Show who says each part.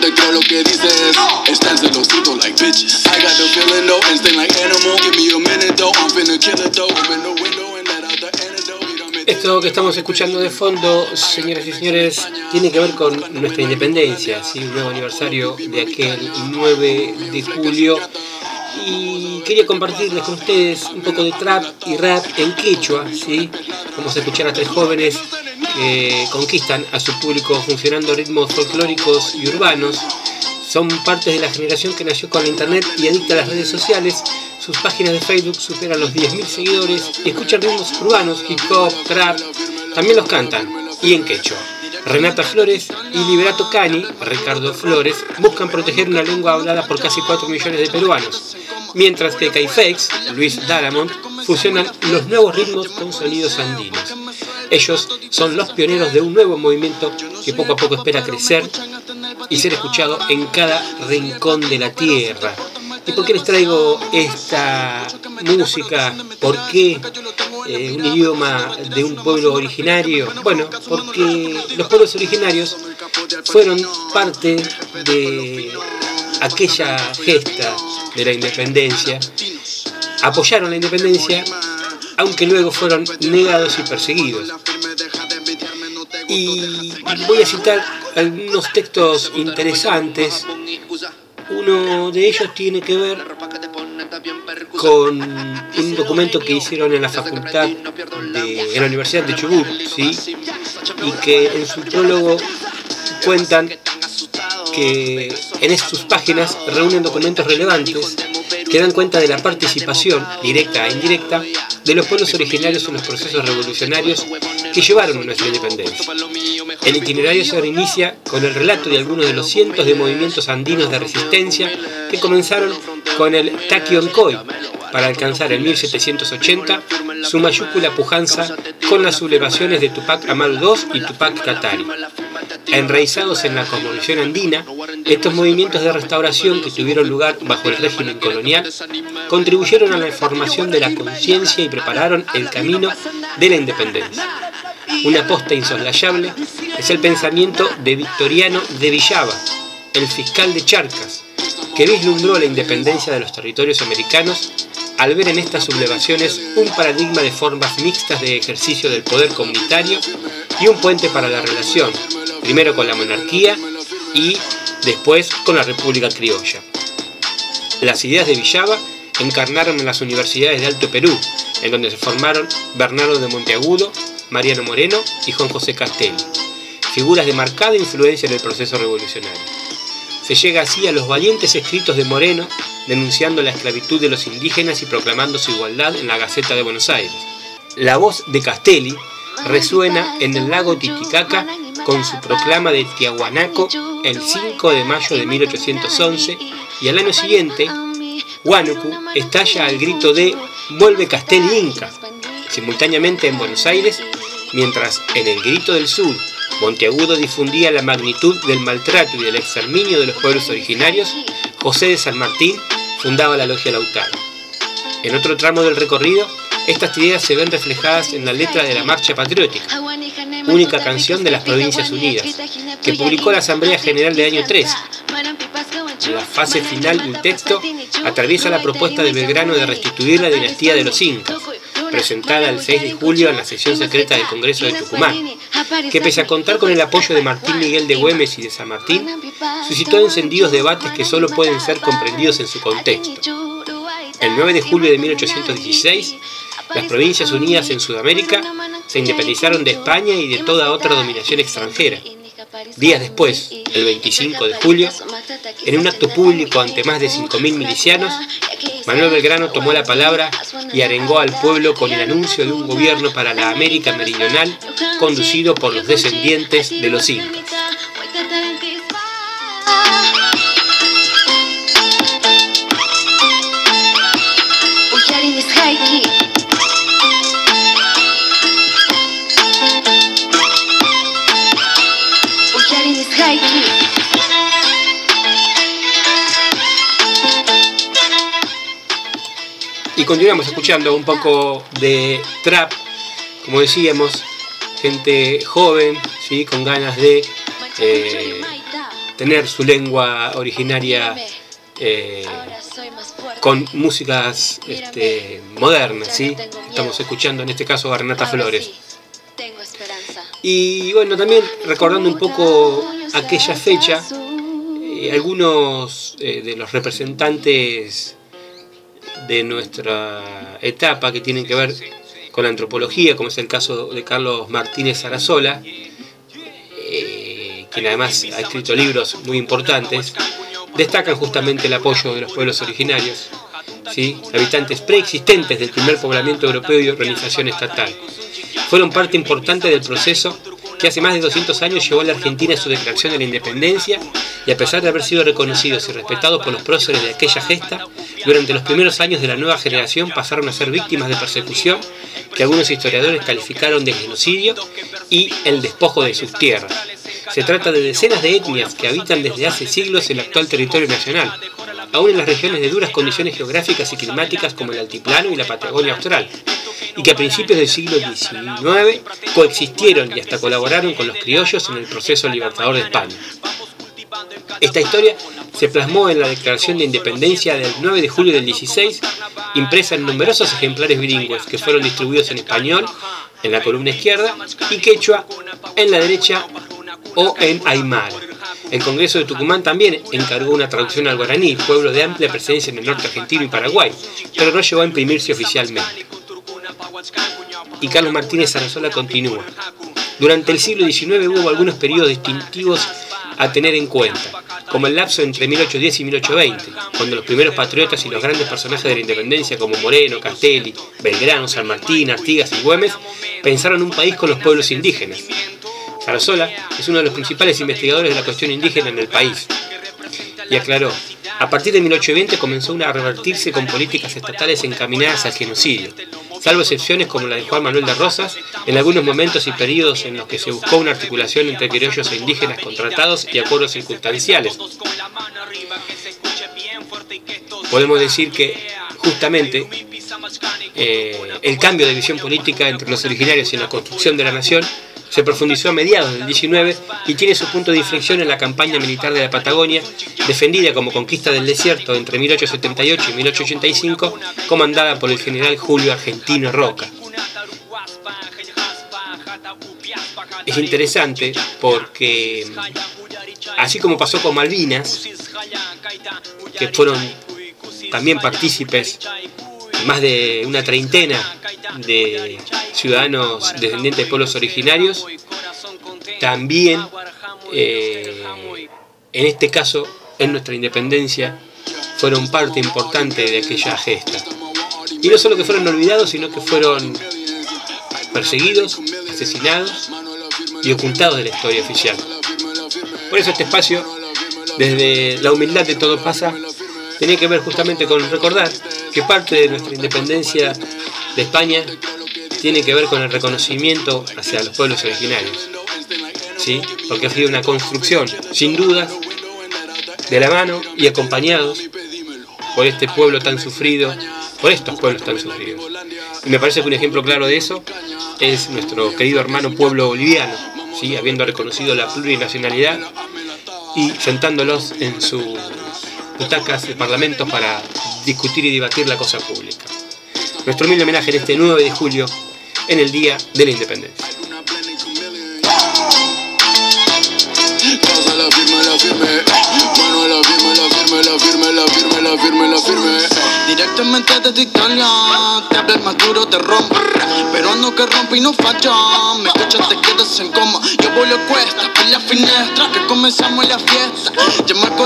Speaker 1: te creo lo que dices. Están celosito like bitch. I got the feeling though, instinct like animal. Give me a minute though, I'm finna kill it though. Open the window and let out the antidote.
Speaker 2: Esto que estamos escuchando de fondo, señoras y señores, tiene que ver con nuestra independencia, ¿sí? un nuevo aniversario de aquel 9 de julio. Y quería compartirles con ustedes un poco de trap y rap en quechua. ¿sí? Vamos a escuchar a tres jóvenes conquistan a su público funcionando ritmos folclóricos y urbanos. Son parte de la generación que nació con la internet y adicta las redes sociales. Sus páginas de Facebook superan los 10.000 seguidores y escuchan ritmos urbanos, hip hop, trap. También los cantan y en quechua. Renata Flores y Liberato Cani, Ricardo Flores, buscan proteger una lengua hablada por casi 4 millones de peruanos, mientras que Caifex, Luis Dalamont, fusionan los nuevos ritmos con sonidos andinos. Ellos son los pioneros de un nuevo movimiento que poco a poco espera crecer y ser escuchado en cada rincón de la tierra. ¿Y por qué les traigo esta música? ¿Por qué eh, un idioma de un pueblo originario? Bueno, porque los pueblos originarios fueron parte de aquella gesta de la independencia, apoyaron la independencia, aunque luego fueron negados y perseguidos. Y voy a citar algunos textos interesantes. Uno de ellos tiene que ver con un documento que hicieron en la facultad de en la Universidad de Chubut, ¿sí? y que en su prólogo cuentan que en sus páginas reúnen documentos relevantes que dan cuenta de la participación, directa e indirecta, de los pueblos originarios en los procesos revolucionarios que llevaron a nuestra independencia. El itinerario se inicia con el relato de algunos de los cientos de movimientos andinos de resistencia que comenzaron con el Taquioncoy para alcanzar en 1780 su mayúscula pujanza con las sublevaciones de Tupac Amaru II y Tupac Katari. Enraizados en la cosmovisión andina, estos movimientos de restauración que tuvieron lugar bajo el régimen colonial contribuyeron a la formación de la conciencia y prepararon el camino de la independencia. Una aposta insoslayable es el pensamiento de Victoriano de Villava, el fiscal de Charcas, que vislumbró la independencia de los territorios americanos al ver en estas sublevaciones un paradigma de formas mixtas de ejercicio del poder comunitario y un puente para la relación, primero con la monarquía y después con la República Criolla. Las ideas de Villava encarnaron en las universidades de Alto Perú, en donde se formaron Bernardo de Monteagudo, Mariano Moreno y Juan José Castelli, figuras de marcada influencia en el proceso revolucionario. Se llega así a los valientes escritos de Moreno, denunciando la esclavitud de los indígenas y proclamando su igualdad en la Gaceta de Buenos Aires. La voz de Castelli resuena en el lago Titicaca con su proclama de Tiahuanaco el 5 de mayo de 1811 y al año siguiente, Huánuco estalla al grito de Vuelve Castelli Inca, simultáneamente en Buenos Aires, mientras en el grito del sur Monteagudo difundía la magnitud del maltrato y del exterminio de los pueblos originarios, José de San Martín fundaba la Logia Lautaro. En otro tramo del recorrido, estas ideas se ven reflejadas en la letra de la Marcha Patriótica, única canción de las Provincias Unidas, que publicó la Asamblea General de año 3. La fase final del texto atraviesa la propuesta de Belgrano de restituir la dinastía de los Incas, presentada el 6 de julio en la sesión secreta del Congreso de Tucumán, que pese a contar con el apoyo de Martín Miguel de Güemes y de San Martín, suscitó encendidos debates que solo pueden ser comprendidos en su contexto. El 9 de julio de 1816, las Provincias Unidas en Sudamérica se independizaron de España y de toda otra dominación extranjera. Días después, el 25 de julio, en un acto público ante más de 5.000 milicianos, Manuel Belgrano tomó la palabra y arengó al pueblo con el anuncio de un gobierno para la América Meridional conducido por los descendientes de los incas. Continuamos escuchando un poco de trap, como decíamos, gente joven, ¿sí? con ganas de eh, tener su lengua originaria eh, con músicas este, modernas, ¿sí? Estamos escuchando en este caso a Renata Flores. Y bueno, también recordando un poco aquella fecha, eh, algunos de los representantes de nuestra etapa que tienen que ver con la antropología, como es el caso de Carlos Martínez Sarasola, eh, quien además ha escrito libros muy importantes, destacan justamente el apoyo de los pueblos originarios, ¿sí? habitantes preexistentes del primer poblamiento europeo y organización estatal. Fueron parte importante del proceso que hace más de 200 años llevó a la Argentina su declaración de la independencia y a pesar de haber sido reconocidos y respetados por los próceres de aquella gesta, durante los primeros años de la nueva generación pasaron a ser víctimas de persecución que algunos historiadores calificaron de genocidio y el despojo de sus tierras. Se trata de decenas de etnias que habitan desde hace siglos el actual territorio nacional, aún en las regiones de duras condiciones geográficas y climáticas como el altiplano y la Patagonia austral, y que a principios del siglo XIX coexistieron y hasta colaboraron con los criollos en el proceso libertador de España. Esta historia se plasmó en la Declaración de Independencia del 9 de julio del 16, impresa en numerosos ejemplares bilingües que fueron distribuidos en español en la columna izquierda y quechua en la derecha o en aymara. El Congreso de Tucumán también encargó una traducción al guaraní, pueblo de amplia presencia en el norte argentino y Paraguay, pero no llegó a imprimirse oficialmente y Carlos Martínez Sarasola continúa. Durante el siglo XIX hubo algunos periodos distintivos a tener en cuenta, como el lapso entre 1810 y 1820, cuando los primeros patriotas y los grandes personajes de la independencia como Moreno, Castelli, Belgrano, San Martín, Artigas y Güemes pensaron un país con los pueblos indígenas. Sarasola es uno de los principales investigadores de la cuestión indígena en el país y aclaró, a partir de 1820 comenzó a revertirse con políticas estatales encaminadas al genocidio, salvo excepciones como la de Juan Manuel de Rosas, en algunos momentos y periodos en los que se buscó una articulación entre criollos e indígenas contratados y acuerdos circunstanciales. Podemos decir que justamente eh, el cambio de visión política entre los originarios y la construcción de la nación se profundizó a mediados del 19 y tiene su punto de inflexión en la campaña militar de la Patagonia, defendida como conquista del desierto entre 1878 y 1885, comandada por el general Julio Argentino Roca. Es interesante porque, así como pasó con Malvinas, que fueron también partícipes más de una treintena de ciudadanos descendientes de pueblos originarios, también eh, en este caso, en nuestra independencia, fueron parte importante de aquella gesta. Y no solo que fueron olvidados, sino que fueron perseguidos, asesinados y ocultados de la historia oficial. Por eso este espacio, desde la humildad de todo pasa, tenía que ver justamente con recordar que parte de nuestra independencia de España tiene que ver con el reconocimiento hacia los pueblos originarios. ¿sí? Porque ha sido una construcción, sin duda, de la mano y acompañados por este pueblo tan sufrido, por estos pueblos tan sufridos. Y me parece que un ejemplo claro de eso es nuestro querido hermano pueblo boliviano, ¿sí? habiendo reconocido la plurinacionalidad y sentándolos en sus butacas de parlamento para discutir y debatir la cosa pública. Nuestro humilde homenaje en este 9 de julio, en el Día de la Independencia.
Speaker 1: Directamente desde Italia, te habla el más duro, te rompo. Pero no que rompe y no falla. Me escuchas, te quedas en coma. Yo voy a cuesta por la finestra que comenzamos la fiesta. Llama al